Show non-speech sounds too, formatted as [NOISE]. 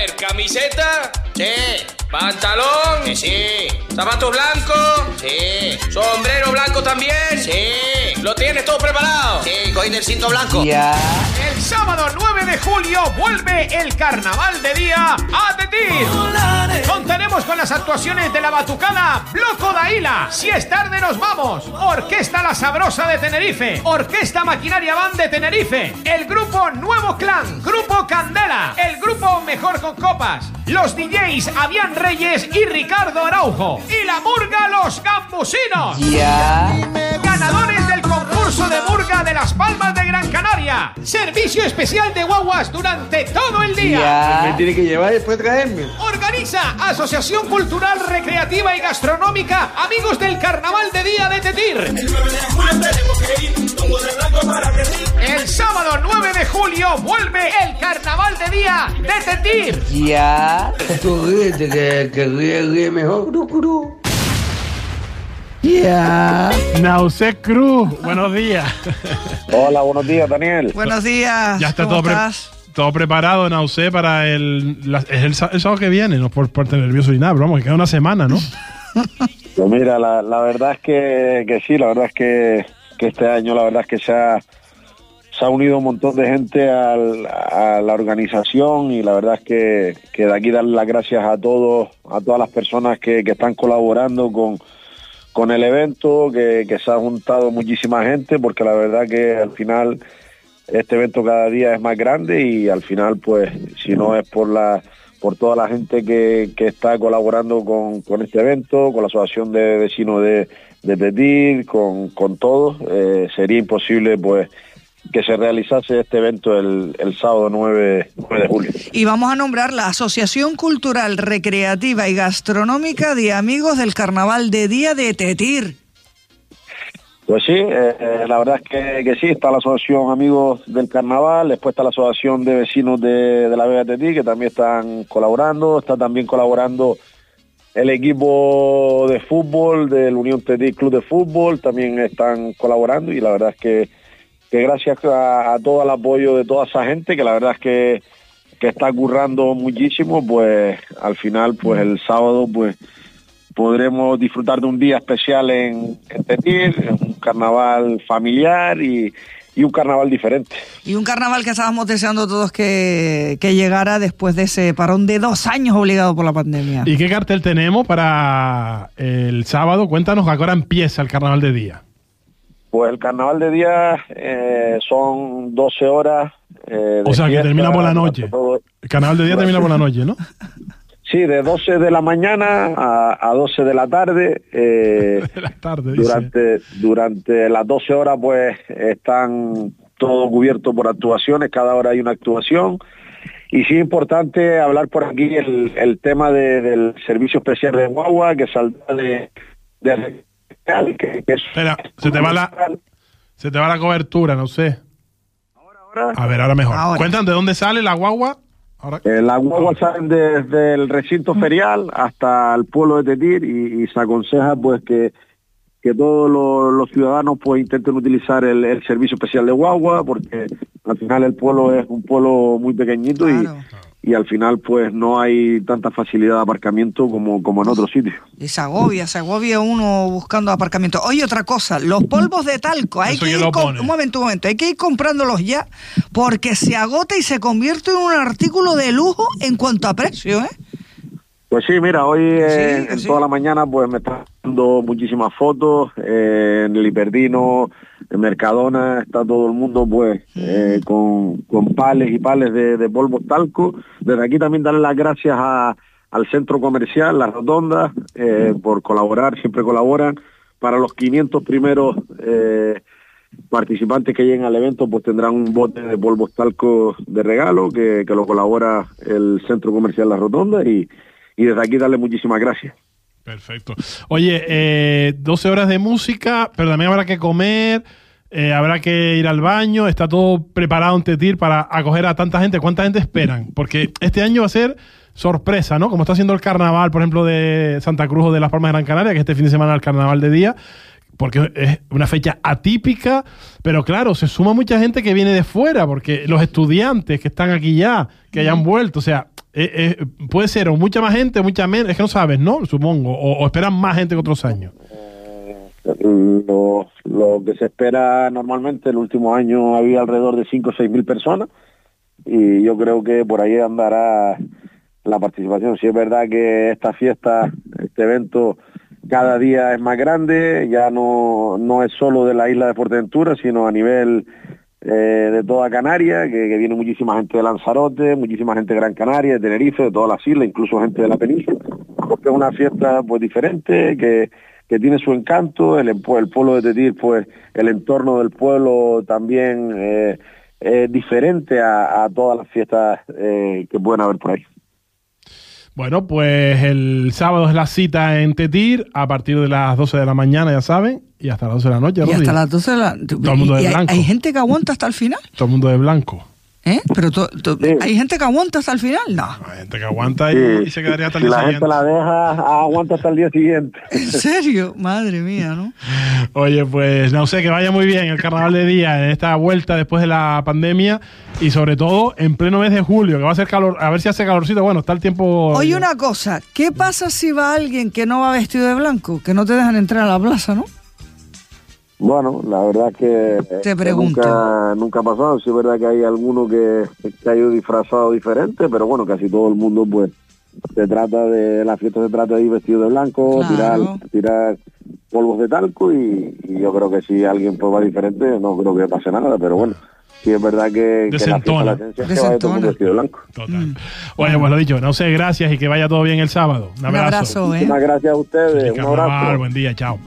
ver, ¿camiseta? Sí. ¿Pantalón? Que sí. ¿Zapatos blancos? Sí. ¿Sombrero blanco también? Sí. ¿Lo tienes todo preparado? Sí, cogí del cinto blanco. El sábado 9 de julio vuelve el carnaval de día a Tetir. Contaremos con las actuaciones de la batucada Bloco Daila. Si es tarde nos vamos. Orquesta La Sabrosa de Tenerife. Orquesta Maquinaria Band de Tenerife. El grupo Nuevo Clan. Grupo Candela. El grupo Mejor con Copas. Los DJs Avian Reyes y Ricardo Araujo. Y la Murga Los Gambusinos. Ganadores Servicio especial de guaguas durante todo el día. Me tiene que llevar y después traerme. Organiza Asociación Cultural, Recreativa y Gastronómica Amigos del Carnaval de Día de Tetir. El sábado 9 de julio vuelve el Carnaval de Día de Tetir. Ya. Tú ríete, que, que ríe, ríe mejor. Cru, cru. Ya. Nauce Cruz, buenos días. Hola, buenos días, Daniel. Buenos días. Ya está ¿cómo todo, pre- todo preparado, Nauce, para el, la- es el, sábado que viene, no por parte nervioso ni nada, pero vamos, que queda una semana, ¿no? [LAUGHS] Pues mira, la, la verdad es que, que sí, la verdad es que, que este año la verdad es que se ha, se ha unido un montón de gente al- a la organización y la verdad es que, que de aquí darle las gracias a todos, a todas las personas que, que están colaborando con, con el evento, que, que se ha juntado muchísima gente, porque la verdad que al final este evento cada día es más grande y al final pues si no es por la por toda la gente que, que está colaborando con, con este evento, con la asociación de vecinos de, de Tetir, con, con todos, eh, sería imposible pues que se realizase este evento el, el sábado 9, 9 de julio. Y vamos a nombrar la Asociación Cultural, Recreativa y Gastronómica de Amigos del Carnaval de Día de Tetir. Pues sí, eh, la verdad es que, que sí, está la asociación Amigos del Carnaval, después está la asociación de vecinos de, de la Vega Tetí, que también están colaborando, está también colaborando el equipo de fútbol del Unión Tetí Club de Fútbol, también están colaborando y la verdad es que, que gracias a, a todo el apoyo de toda esa gente, que la verdad es que, que está currando muchísimo, pues al final, pues el sábado, pues podremos disfrutar de un día especial en, en Tetir, un carnaval familiar y, y un carnaval diferente. Y un carnaval que estábamos deseando todos que, que llegara después de ese parón de dos años obligado por la pandemia. ¿Y qué cartel tenemos para el sábado? Cuéntanos, ¿a qué hora empieza el carnaval de día? Pues el carnaval de día eh, son 12 horas. eh, de O sea, que termina por la noche. todo- El carnaval de día termina por la noche, ¿no? [LAUGHS] Sí, de 12 de la mañana a, a 12 de la tarde. eh, [LAUGHS] De la tarde, dice. durante, durante las 12 horas pues están todo cubierto por actuaciones, cada hora hay una actuación. Y sí es importante hablar por aquí el, el tema de- del servicio especial de guagua que saldrá de, de que, que es- Espera, se te va la, se te va la cobertura, no sé. ahora. A ver, ahora mejor. Ahora. Cuéntanos, ¿de dónde sale la guagua? Ahora, Eh, las guaguas salen desde el recinto ferial hasta el pueblo de Tetir y, y se aconseja pues que, que todos los, los ciudadanos pues intenten utilizar el, el servicio especial de guagua porque al final el pueblo es un pueblo muy pequeñito Claro. y, y al final pues no hay tanta facilidad de aparcamiento como, como en otros sitios. Y se agobia, se agobia uno buscando aparcamiento. Oye, otra cosa, los polvos de talco, hay Eso que ir un momento, un momento, hay que ir comprándolos ya porque se agota y se convierte en un artículo de lujo en cuanto a precio, ¿eh? Pues sí, mira, hoy eh, Sí, en sí. toda la mañana pues me están dando muchísimas fotos, eh, en el Hiperdino, en Mercadona, está todo el mundo pues eh, con, con pales y pales de, de polvo talco. Desde aquí también darle las gracias a- al centro comercial, La Rotonda, eh, por colaborar, siempre colaboran. Para los 500 primeros eh, participantes que lleguen al evento pues tendrán un bote de polvo talco de regalo que, que lo colabora el centro comercial La Rotonda y, y desde aquí darle muchísimas gracias. Perfecto. Oye, eh, 12 horas de música, pero también habrá que comer, eh, habrá que ir al baño, está todo preparado en Tetir para acoger a tanta gente. ¿Cuánta gente esperan? Porque este año va a ser sorpresa, ¿no? Como está haciendo el carnaval, por ejemplo, de Santa Cruz o de Las Palmas de Gran Canaria, que este fin de semana es el carnaval de día, porque es una fecha atípica, pero claro, se suma mucha gente que viene de fuera, porque los estudiantes que están aquí ya, que hayan vuelto, o sea, eh, eh, puede ser o mucha más gente mucha menos, es que no sabes, ¿no? Supongo, o, esperan más gente que otros años. Lo, lo que se espera normalmente, el último año había alrededor de 5 o 6 mil personas y yo creo que por ahí andará la participación. Si es verdad que esta fiesta, este evento, cada día es más grande, ya no, no es solo de la isla de Fuerteventura, sino a nivel eh, de toda Canarias, que, viene muchísima gente de Lanzarote, muchísima gente de Gran Canaria, de Tenerife, de todas las islas, incluso gente de la península, porque es una fiesta pues diferente, que, que tiene su encanto, el, el pueblo de Tetir, pues el entorno del pueblo también eh, es diferente a, a todas las fiestas eh, que pueden haber por ahí. Bueno, pues el sábado es la cita en Tetir a partir de las 12 de la mañana, ya saben, y hasta las 12 de la noche. Y hasta las 12 de la... Todo el mundo de hay, blanco. hay gente que aguanta hasta el final, Todo el mundo de blanco. ¿Eh? Pero to- to- Sí. hay gente que aguanta hasta el final, no. Hay gente que aguanta y, Sí, y se quedaría hasta el día la gente siguiente. la deja, aguanta hasta el día siguiente. [LAUGHS] ¿En serio? Madre mía, ¿no? Oye, pues no sé, que vaya muy bien el carnaval de día en esta vuelta después de la pandemia y sobre todo en pleno mes de julio, que va a ser calor, a ver si hace calorcito. Bueno, está el tiempo. Oye, una cosa, ¿qué pasa si va alguien que no va vestido de blanco? Que no te dejan entrar a la plaza, ¿no? Bueno, la verdad que, Te que pregunto. nunca, nunca ha pasado. Sí es verdad que hay alguno que, que ha ido disfrazado diferente, pero bueno, casi todo el mundo pues se trata de, la fiesta se trata de ir vestido de blanco, Claro. tirar, tirar polvos de talco y, y yo creo que si alguien pues va diferente no creo que pase nada, pero bueno, sí es verdad que, que la fiesta Desentona. la esencia es que vaya todo vestido de blanco. Total. Oye, pues lo dicho, no sé, gracias y que vaya todo bien el sábado. Un Un abrazo. abrazo, ¿eh? Muchas gracias a ustedes, un abrazo. buen día, chao.